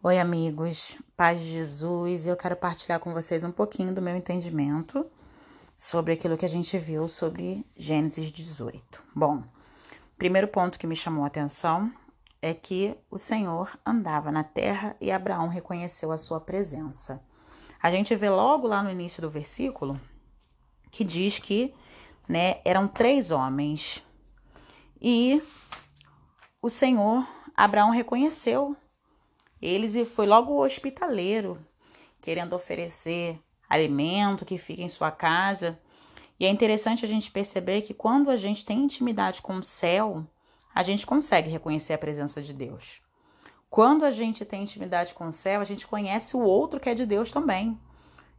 Oi, amigos, paz de Jesus. Eu quero partilhar com vocês um pouquinho do meu entendimento sobre aquilo que a gente viu sobre Gênesis 18. Bom, primeiro ponto que me chamou a atenção é que o Senhor andava na terra e Abraão reconheceu a sua presença. A gente vê logo lá no início do versículo que diz que, né, eram três homens e o Senhor, Abraão reconheceu eles e foi logo o hospitaleiro, querendo oferecer alimento que fica em sua casa. E é interessante a gente perceber que quando a gente tem intimidade com o céu, a gente consegue reconhecer a presença de Deus. Quando a gente tem intimidade com o céu, a gente conhece o outro que é de Deus também.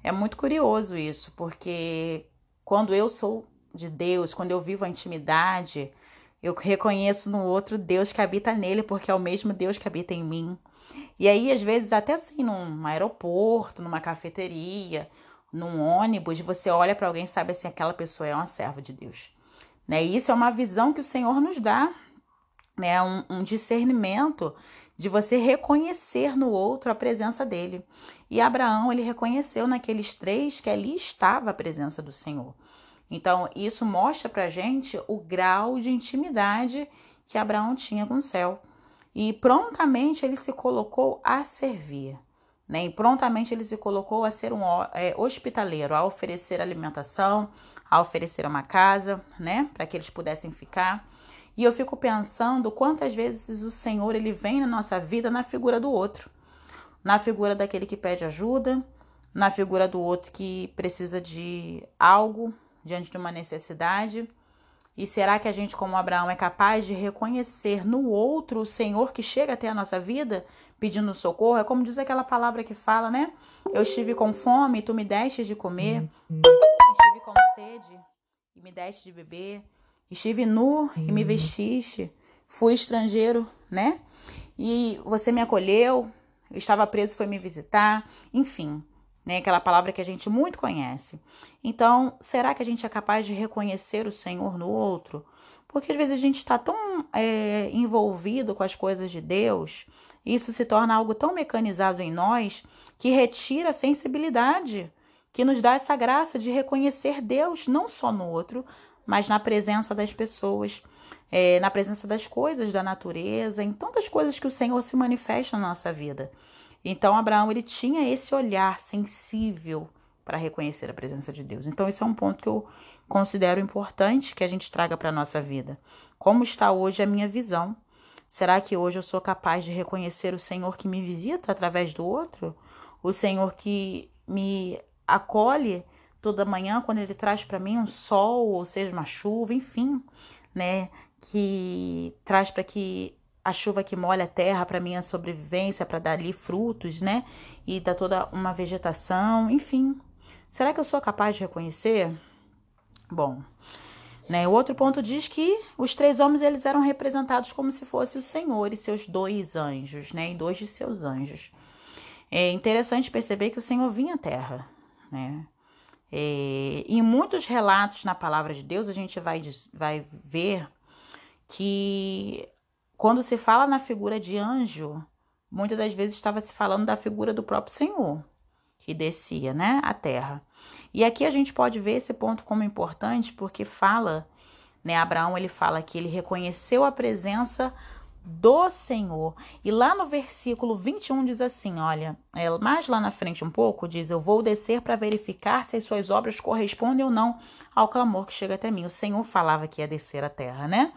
É muito curioso isso, porque quando eu sou de Deus, quando eu vivo a intimidade, eu reconheço no outro Deus que habita nele, porque é o mesmo Deus que habita em mim. E aí, às vezes, até assim, num aeroporto, numa cafeteria, num ônibus, você olha para alguém e sabe assim, aquela pessoa é uma serva de Deus. Né? E isso é uma visão que o Senhor nos dá, né? Um, um discernimento de você reconhecer no outro a presença dele. E Abraão, ele reconheceu naqueles três que ali estava a presença do Senhor. Então, isso mostra pra gente o grau de intimidade que Abraão tinha com o céu e prontamente ele se colocou a servir. Né? E prontamente ele se colocou a ser um é, hospitaleiro, a oferecer alimentação, a oferecer uma casa, né, para que eles pudessem ficar. E eu fico pensando quantas vezes o Senhor ele vem na nossa vida na figura do outro, na figura daquele que pede ajuda, na figura do outro que precisa de algo diante de uma necessidade. E será que a gente, como Abraão, é capaz de reconhecer no outro o Senhor que chega até a nossa vida pedindo socorro? É como diz aquela palavra que fala, né? Eu estive com fome e tu me deste de comer. Estive com sede e me deste de beber. Estive nu e me vestiste. Fui estrangeiro, né? E você me acolheu. Eu estava preso e foi me visitar. Enfim, né? Aquela palavra que a gente muito conhece. Então, será que a gente é capaz de reconhecer o Senhor no outro? Porque às vezes a gente está tão é, envolvido com as coisas de Deus, isso se torna algo tão mecanizado em nós que retira a sensibilidade, que nos dá essa graça de reconhecer Deus não só no outro, mas na presença das pessoas, é, na presença das coisas da natureza, em tantas coisas que o Senhor se manifesta na nossa vida. Então Abraão ele tinha esse olhar sensível para reconhecer a presença de Deus. Então esse é um ponto que eu considero importante que a gente traga para a nossa vida. Como está hoje a minha visão? Será que hoje eu sou capaz de reconhecer o Senhor que me visita através do outro? O Senhor que me acolhe toda manhã quando ele traz para mim um sol, ou seja, uma chuva, enfim, né, que traz para que a chuva que molha a terra para minha sobrevivência, para dar ali frutos, né? E dar toda uma vegetação, enfim. Será que eu sou capaz de reconhecer? Bom, né? O outro ponto diz que os três homens eles eram representados como se fosse o Senhor e seus dois anjos, né? E dois de seus anjos. É interessante perceber que o Senhor vinha à terra, né? É, em muitos relatos na palavra de Deus, a gente vai, vai ver que quando se fala na figura de anjo, muitas das vezes estava se falando da figura do próprio Senhor, que descia, né, à terra. E aqui a gente pode ver esse ponto como importante, porque fala, né, Abraão ele fala que ele reconheceu a presença do Senhor. E lá no versículo 21 diz assim: olha, é, mais lá na frente um pouco, diz: Eu vou descer para verificar se as suas obras correspondem ou não ao clamor que chega até mim. O Senhor falava que ia descer à terra, né?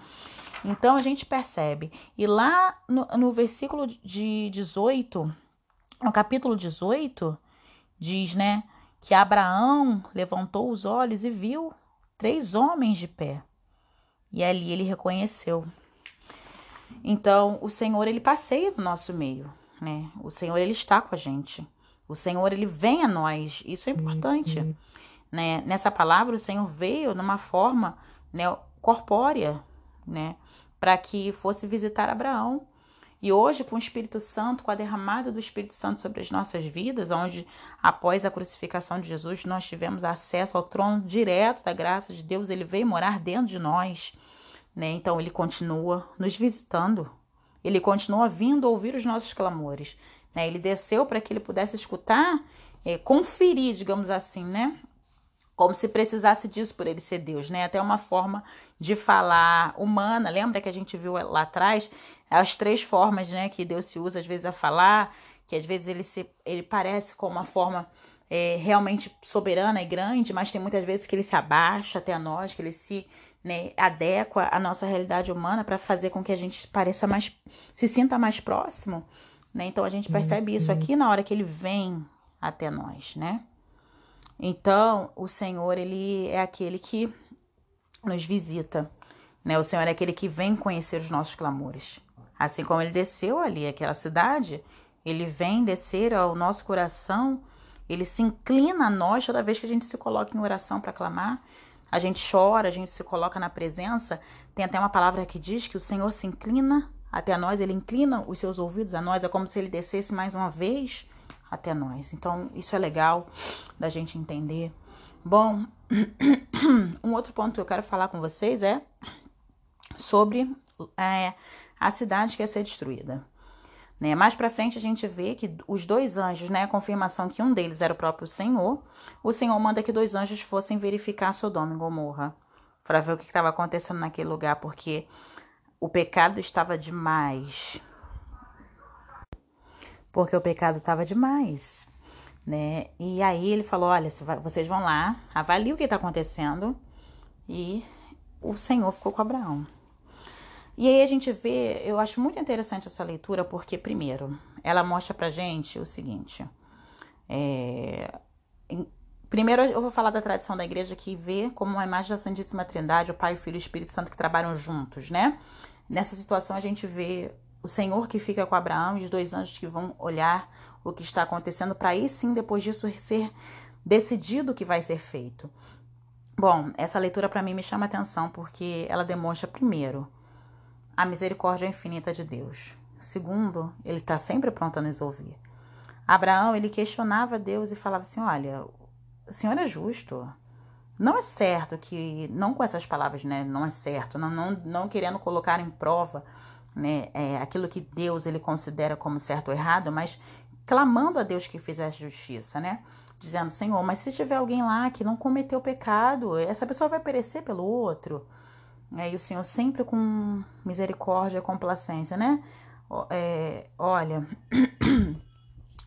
Então a gente percebe. E lá no, no versículo de 18, no capítulo 18, diz, né, que Abraão levantou os olhos e viu três homens de pé. E ali ele reconheceu. Então, o Senhor ele passeia no nosso meio, né? O Senhor ele está com a gente. O Senhor ele vem a nós. Isso é importante, uhum. né? Nessa palavra o Senhor veio numa forma, né, corpórea, né? Para que fosse visitar Abraão. E hoje, com o Espírito Santo, com a derramada do Espírito Santo sobre as nossas vidas, onde após a crucificação de Jesus nós tivemos acesso ao trono direto da graça de Deus, ele veio morar dentro de nós, né? Então ele continua nos visitando. ele continua vindo ouvir os nossos clamores. Né? Ele desceu para que ele pudesse escutar, é, conferir, digamos assim, né? Como se precisasse disso por ele ser Deus, né? Até uma forma de falar humana. Lembra que a gente viu lá atrás as três formas, né, que Deus se usa às vezes a falar, que às vezes ele se ele parece com uma forma é, realmente soberana e grande, mas tem muitas vezes que ele se abaixa até a nós, que ele se né, adequa à nossa realidade humana para fazer com que a gente pareça mais, se sinta mais próximo, né? Então a gente percebe isso uhum. aqui na hora que ele vem até nós, né? Então o Senhor ele é aquele que nos visita, né? O Senhor é aquele que vem conhecer os nossos clamores. Assim como ele desceu ali aquela cidade, ele vem descer ao nosso coração, ele se inclina a nós toda vez que a gente se coloca em oração para clamar. A gente chora, a gente se coloca na presença. Tem até uma palavra que diz que o Senhor se inclina até nós, ele inclina os seus ouvidos a nós, é como se ele descesse mais uma vez até nós. Então, isso é legal da gente entender. Bom, um outro ponto que eu quero falar com vocês é sobre é, a cidade que ia ser destruída. Né? Mais para frente a gente vê que os dois anjos, né, a confirmação que um deles era o próprio Senhor, o Senhor manda que dois anjos fossem verificar Sodoma e Gomorra para ver o que estava acontecendo naquele lugar, porque o pecado estava demais. Porque o pecado estava demais, né? E aí ele falou: olha, vocês vão lá, avalie o que está acontecendo. E o Senhor ficou com Abraão. E aí a gente vê, eu acho muito interessante essa leitura, porque, primeiro, ela mostra pra gente o seguinte. É, em, primeiro, eu vou falar da tradição da igreja que vê como uma imagem da Santíssima Trindade, o Pai, o Filho e o Espírito Santo que trabalham juntos, né? Nessa situação, a gente vê o Senhor que fica com Abraão e os dois anjos que vão olhar o que está acontecendo, para aí sim, depois disso, ser decidido o que vai ser feito. Bom, essa leitura para mim me chama atenção porque ela demonstra, primeiro, a misericórdia infinita de Deus. Segundo, ele está sempre pronto a nos ouvir. Abraão, ele questionava Deus e falava assim: Olha, o Senhor é justo. Não é certo que, não com essas palavras, né? Não é certo, não, não, não querendo colocar em prova né, é, aquilo que Deus ele considera como certo ou errado, mas clamando a Deus que fizesse justiça, né? Dizendo, Senhor, mas se tiver alguém lá que não cometeu pecado, essa pessoa vai perecer pelo outro. É, e o Senhor sempre com misericórdia e complacência, né? É, olha,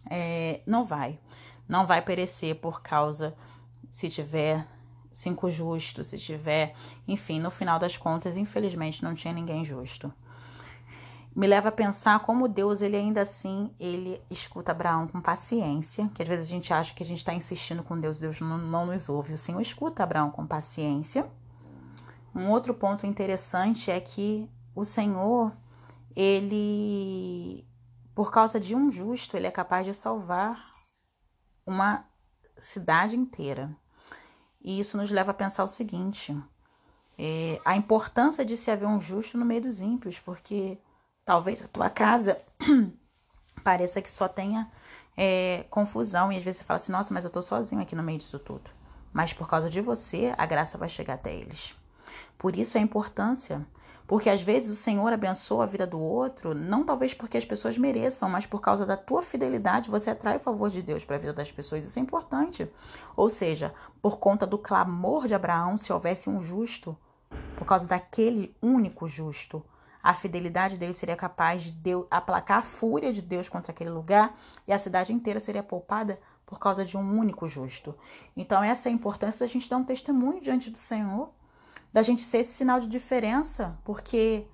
é, não vai. Não vai perecer por causa, se tiver cinco justos, se tiver. Enfim, no final das contas, infelizmente, não tinha ninguém justo. Me leva a pensar como Deus, ele ainda assim, ele escuta Abraão com paciência, que às vezes a gente acha que a gente está insistindo com Deus, Deus não, não nos ouve. O Senhor escuta Abraão com paciência um outro ponto interessante é que o Senhor, ele, por causa de um justo, ele é capaz de salvar uma cidade inteira. E isso nos leva a pensar o seguinte: é, a importância de se haver um justo no meio dos ímpios, porque talvez a tua casa pareça que só tenha é, confusão e às vezes você fala assim: nossa, mas eu tô sozinho aqui no meio disso tudo. Mas por causa de você, a graça vai chegar até eles. Por isso a importância. Porque às vezes o Senhor abençoa a vida do outro, não talvez porque as pessoas mereçam, mas por causa da tua fidelidade, você atrai o favor de Deus para a vida das pessoas. Isso é importante. Ou seja, por conta do clamor de Abraão, se houvesse um justo, por causa daquele único justo, a fidelidade dele seria capaz de Deus, aplacar a fúria de Deus contra aquele lugar e a cidade inteira seria poupada por causa de um único justo. Então, essa é a importância da gente dar um testemunho diante do Senhor da gente ser esse sinal de diferença, porque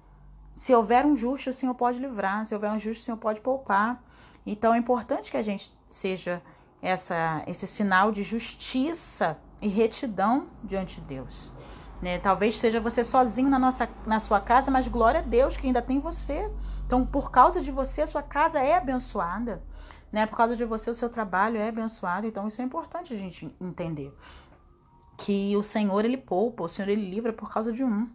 se houver um justo, o Senhor pode livrar, se houver um justo, o Senhor pode poupar. Então é importante que a gente seja essa, esse sinal de justiça e retidão diante de Deus. Né? Talvez seja você sozinho na, nossa, na sua casa, mas glória a Deus que ainda tem você. Então, por causa de você, a sua casa é abençoada. Né? Por causa de você, o seu trabalho é abençoado. Então, isso é importante a gente entender que o Senhor ele poupa, o Senhor ele livra por causa de um.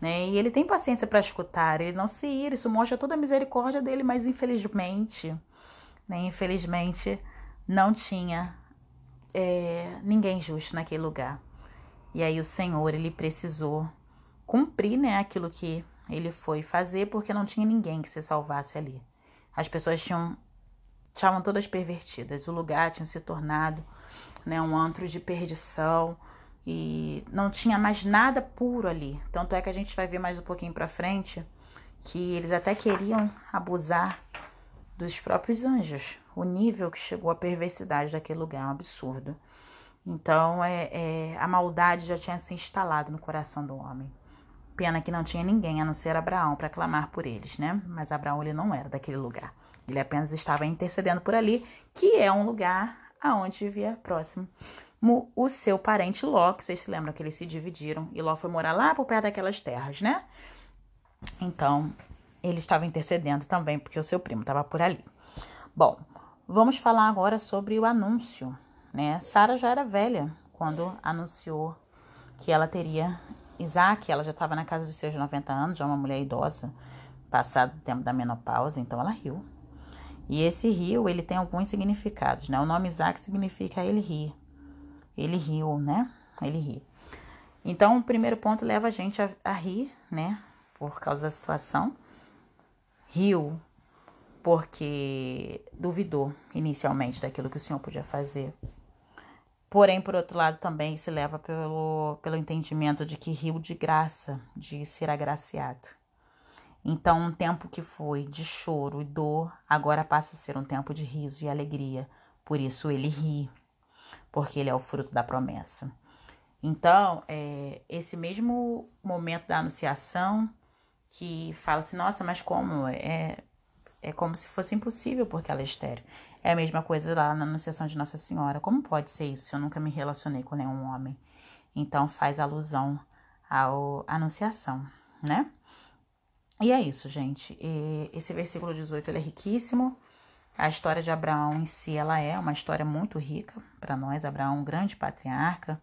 Né? E ele tem paciência para escutar, ele não se ira, isso mostra toda a misericórdia dele, mas infelizmente, né, infelizmente, não tinha é, ninguém justo naquele lugar. E aí o Senhor ele precisou cumprir né, aquilo que ele foi fazer porque não tinha ninguém que se salvasse ali. As pessoas tinham estavam todas pervertidas. O lugar tinha se tornado né, um antro de perdição e não tinha mais nada puro ali. Tanto é que a gente vai ver mais um pouquinho para frente que eles até queriam abusar dos próprios anjos. O nível que chegou a perversidade daquele lugar é um absurdo. Então, é, é, a maldade já tinha se instalado no coração do homem. Pena que não tinha ninguém a não ser Abraão para clamar por eles, né? Mas Abraão ele não era daquele lugar. Ele apenas estava intercedendo por ali, que é um lugar aonde vivia próximo o seu parente Ló, que vocês se lembram que eles se dividiram e Ló foi morar lá por perto daquelas terras, né? Então, ele estava intercedendo também, porque o seu primo estava por ali. Bom, vamos falar agora sobre o anúncio, né? Sara já era velha quando anunciou que ela teria Isaac, ela já estava na casa dos seus 90 anos, já uma mulher idosa, passado o tempo da menopausa, então ela riu. E esse rio, ele tem alguns significados, né? O nome Isaac significa ele rir. Ele riu, né? Ele ri. Então, o primeiro ponto leva a gente a, a rir, né? Por causa da situação. Riu porque duvidou inicialmente daquilo que o Senhor podia fazer. Porém, por outro lado, também se leva pelo, pelo entendimento de que riu de graça, de ser agraciado. Então, um tempo que foi de choro e dor, agora passa a ser um tempo de riso e alegria. Por isso ele ri, porque ele é o fruto da promessa. Então, é, esse mesmo momento da anunciação que fala assim, nossa, mas como? É, é como se fosse impossível porque ela é estéreo. É a mesma coisa lá na anunciação de Nossa Senhora. Como pode ser isso? Eu nunca me relacionei com nenhum homem. Então faz alusão à anunciação, né? E é isso, gente. E esse versículo 18 ele é riquíssimo. A história de Abraão em si, ela é uma história muito rica para nós. Abraão, um grande patriarca,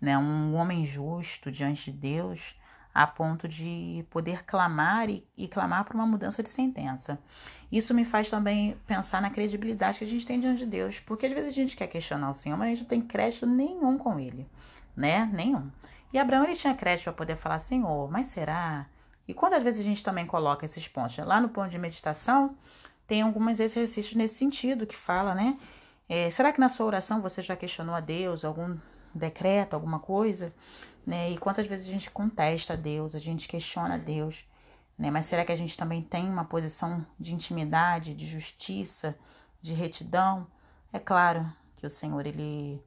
né? um homem justo diante de Deus, a ponto de poder clamar e, e clamar por uma mudança de sentença. Isso me faz também pensar na credibilidade que a gente tem diante de Deus, porque às vezes a gente quer questionar o Senhor, mas a gente não tem crédito nenhum com Ele, né? Nenhum. E Abraão ele tinha crédito para poder falar, Senhor, mas será? E quantas vezes a gente também coloca esses pontos? Lá no ponto de meditação, tem alguns exercícios nesse sentido que fala, né? É, será que na sua oração você já questionou a Deus algum decreto, alguma coisa? Né? E quantas vezes a gente contesta a Deus, a gente questiona a Deus, né? Mas será que a gente também tem uma posição de intimidade, de justiça, de retidão? É claro que o Senhor, ele,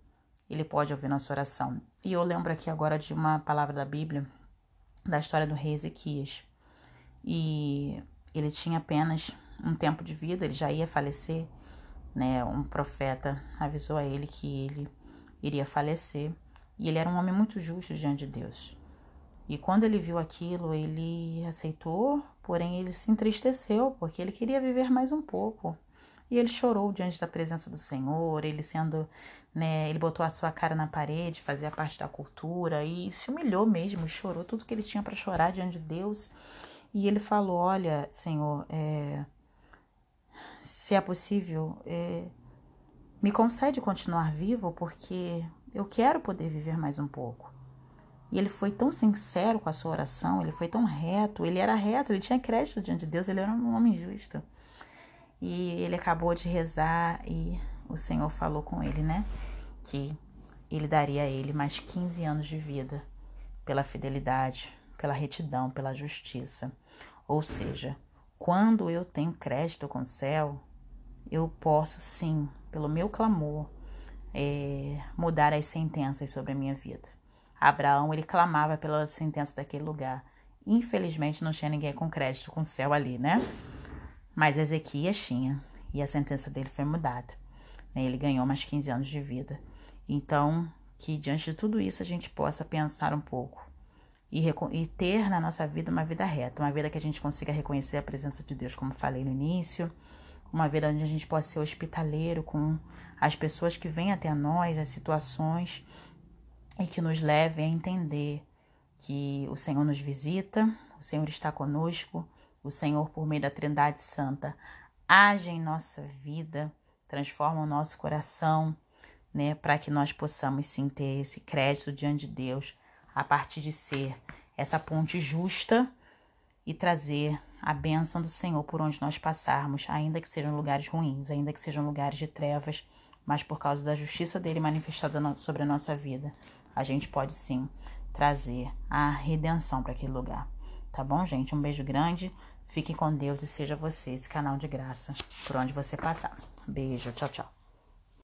ele pode ouvir nossa oração. E eu lembro aqui agora de uma palavra da Bíblia da história do rei Ezequias. E ele tinha apenas um tempo de vida, ele já ia falecer, né? Um profeta avisou a ele que ele iria falecer, e ele era um homem muito justo diante de Deus. E quando ele viu aquilo, ele aceitou, porém ele se entristeceu, porque ele queria viver mais um pouco. E ele chorou diante da presença do Senhor, ele sendo, né, ele botou a sua cara na parede, fazia parte da cultura e se humilhou mesmo, chorou tudo que ele tinha para chorar diante de Deus. E ele falou: Olha, Senhor, é, se é possível, é, me concede continuar vivo, porque eu quero poder viver mais um pouco. E ele foi tão sincero com a sua oração, ele foi tão reto, ele era reto, ele tinha crédito diante de Deus, ele era um homem justo. E ele acabou de rezar e o Senhor falou com ele, né? Que ele daria a ele mais 15 anos de vida pela fidelidade, pela retidão, pela justiça. Ou seja, quando eu tenho crédito com o céu, eu posso sim, pelo meu clamor, é, mudar as sentenças sobre a minha vida. Abraão, ele clamava pela sentença daquele lugar. Infelizmente, não tinha ninguém com crédito com o céu ali, né? Mas Ezequias tinha, e a sentença dele foi mudada. Né? Ele ganhou mais 15 anos de vida. Então, que diante de tudo isso a gente possa pensar um pouco e, e, ter na nossa vida uma vida reta, uma vida que a gente consiga reconhecer a presença de Deus, como falei no início, uma vida onde a gente possa ser hospitaleiro com as pessoas que vêm até nós, as situações, e que nos levem a entender que o Senhor nos visita, o Senhor está conosco, o Senhor, por meio da Trindade Santa, age em nossa vida, transforma o nosso coração, né, para que nós possamos sim ter esse crédito diante de Deus a partir de ser essa ponte justa e trazer a bênção do Senhor por onde nós passarmos, ainda que sejam lugares ruins, ainda que sejam lugares de trevas, mas por causa da justiça dele manifestada sobre a nossa vida, a gente pode sim trazer a redenção para aquele lugar. Tá bom, gente? Um beijo grande. Fique com Deus e seja você esse canal de graça por onde você passar. Beijo, tchau, tchau.